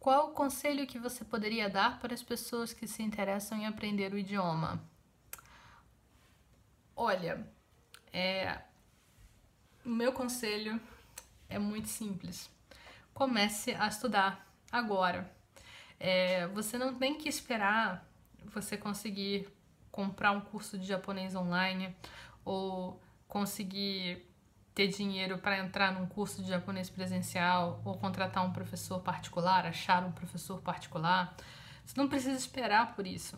Qual o conselho que você poderia dar para as pessoas que se interessam em aprender o idioma? Olha, é, o meu conselho é muito simples. Comece a estudar agora. É, você não tem que esperar você conseguir comprar um curso de japonês online ou conseguir ter dinheiro para entrar num curso de japonês presencial ou contratar um professor particular, achar um professor particular. Você não precisa esperar por isso.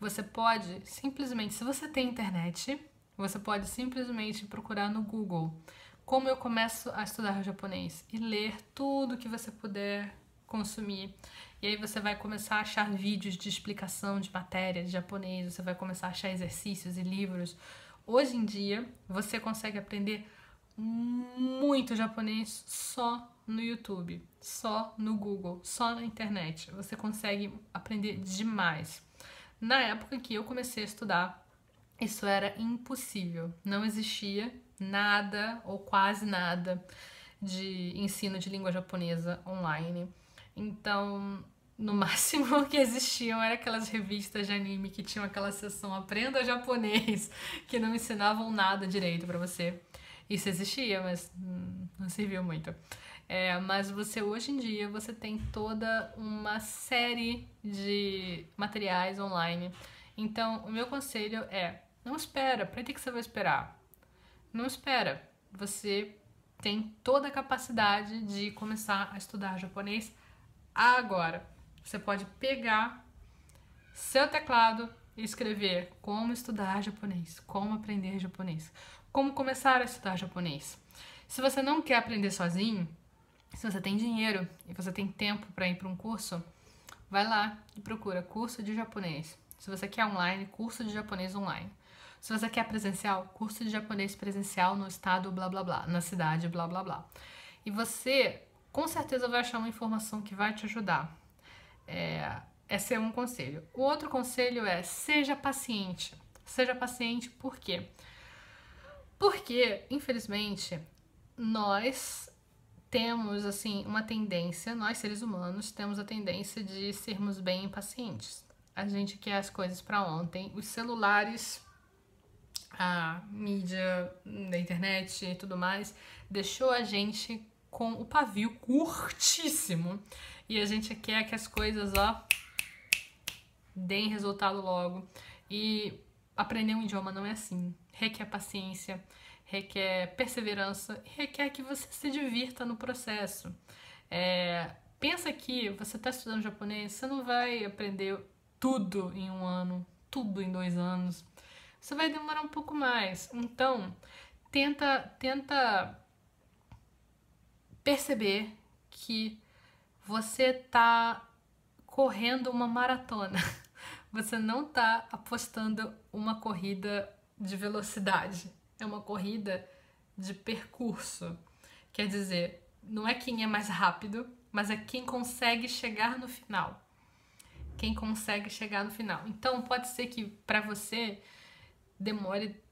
Você pode simplesmente, se você tem internet, você pode simplesmente procurar no Google como eu começo a estudar japonês e ler tudo que você puder consumir. E aí você vai começar a achar vídeos de explicação de matéria de japonês, você vai começar a achar exercícios e livros. Hoje em dia, você consegue aprender muito japonês só no YouTube, só no Google, só na internet. Você consegue aprender demais. Na época que eu comecei a estudar, isso era impossível. Não existia nada ou quase nada de ensino de língua japonesa online. Então, no máximo que existiam eram aquelas revistas de anime que tinham aquela seção Aprenda Japonês, que não ensinavam nada direito para você. Isso existia, mas não serviu muito. É, mas você hoje em dia você tem toda uma série de materiais online. Então, o meu conselho é: não espera. Para que você vai esperar? Não espera. Você tem toda a capacidade de começar a estudar japonês agora. Você pode pegar seu teclado escrever como estudar japonês, como aprender japonês como começar a estudar japonês. Se você não quer aprender sozinho, se você tem dinheiro e você tem tempo para ir para um curso, vai lá e procura curso de japonês. Se você quer online, curso de japonês online. Se você quer presencial, curso de japonês presencial no estado blá blá blá, na cidade blá blá blá. E você com certeza vai achar uma informação que vai te ajudar. Esse é um conselho. O outro conselho é seja paciente. Seja paciente por quê? Porque, infelizmente, nós temos assim uma tendência, nós seres humanos temos a tendência de sermos bem impacientes. A gente quer as coisas para ontem. Os celulares, a mídia da internet e tudo mais deixou a gente com o pavio curtíssimo e a gente quer que as coisas ó deem resultado logo. E aprender um idioma não é assim requer paciência, requer perseverança requer que você se divirta no processo. É, pensa que você está estudando japonês, você não vai aprender tudo em um ano, tudo em dois anos. Você vai demorar um pouco mais. Então, tenta, tenta perceber que você está correndo uma maratona. Você não está apostando uma corrida de velocidade, é uma corrida de percurso. Quer dizer, não é quem é mais rápido, mas é quem consegue chegar no final. Quem consegue chegar no final. Então, pode ser que para você demore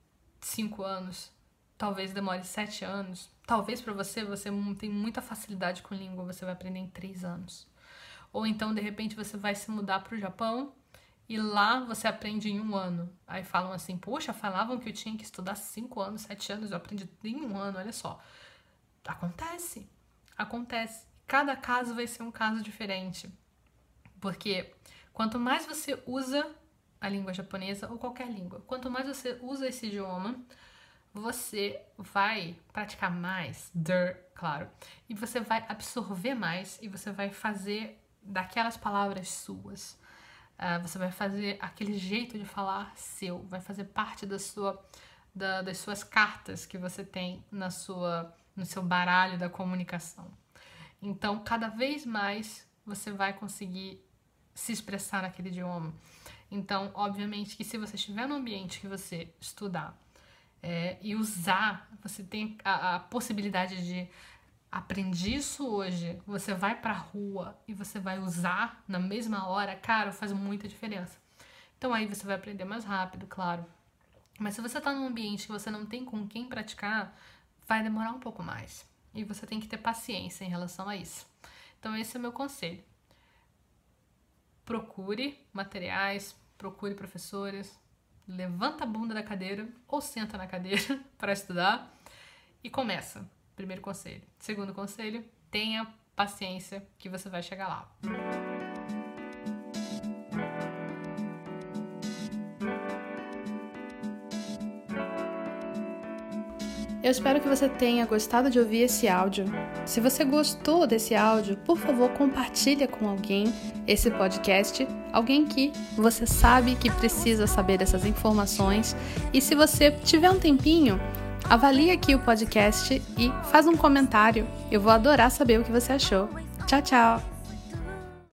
cinco anos, talvez demore sete anos. Talvez para você você tem muita facilidade com língua, você vai aprender em três anos. Ou então, de repente, você vai se mudar para o Japão e lá você aprende em um ano. Aí falam assim, poxa, falavam que eu tinha que estudar cinco anos, sete anos, eu aprendi em um ano, olha só. Acontece, acontece. Cada caso vai ser um caso diferente. Porque quanto mais você usa a língua japonesa ou qualquer língua, quanto mais você usa esse idioma, você vai praticar mais, der, claro, e você vai absorver mais e você vai fazer daquelas palavras suas. Uh, você vai fazer aquele jeito de falar seu, vai fazer parte da sua, da, das suas cartas que você tem na sua, no seu baralho da comunicação. Então, cada vez mais você vai conseguir se expressar naquele idioma. Então, obviamente que se você estiver no ambiente que você estudar é, e usar, você tem a, a possibilidade de aprendi isso hoje, você vai pra rua e você vai usar na mesma hora, cara, faz muita diferença. Então aí você vai aprender mais rápido, claro. Mas se você tá num ambiente que você não tem com quem praticar, vai demorar um pouco mais. E você tem que ter paciência em relação a isso. Então esse é o meu conselho. Procure materiais, procure professores, levanta a bunda da cadeira ou senta na cadeira para estudar e começa. Primeiro conselho. Segundo conselho, tenha paciência que você vai chegar lá. Eu espero que você tenha gostado de ouvir esse áudio. Se você gostou desse áudio, por favor, compartilhe com alguém esse podcast, alguém que você sabe que precisa saber dessas informações. E se você tiver um tempinho, avalie aqui o podcast e faz um comentário. Eu vou adorar saber o que você achou. Tchau, tchau.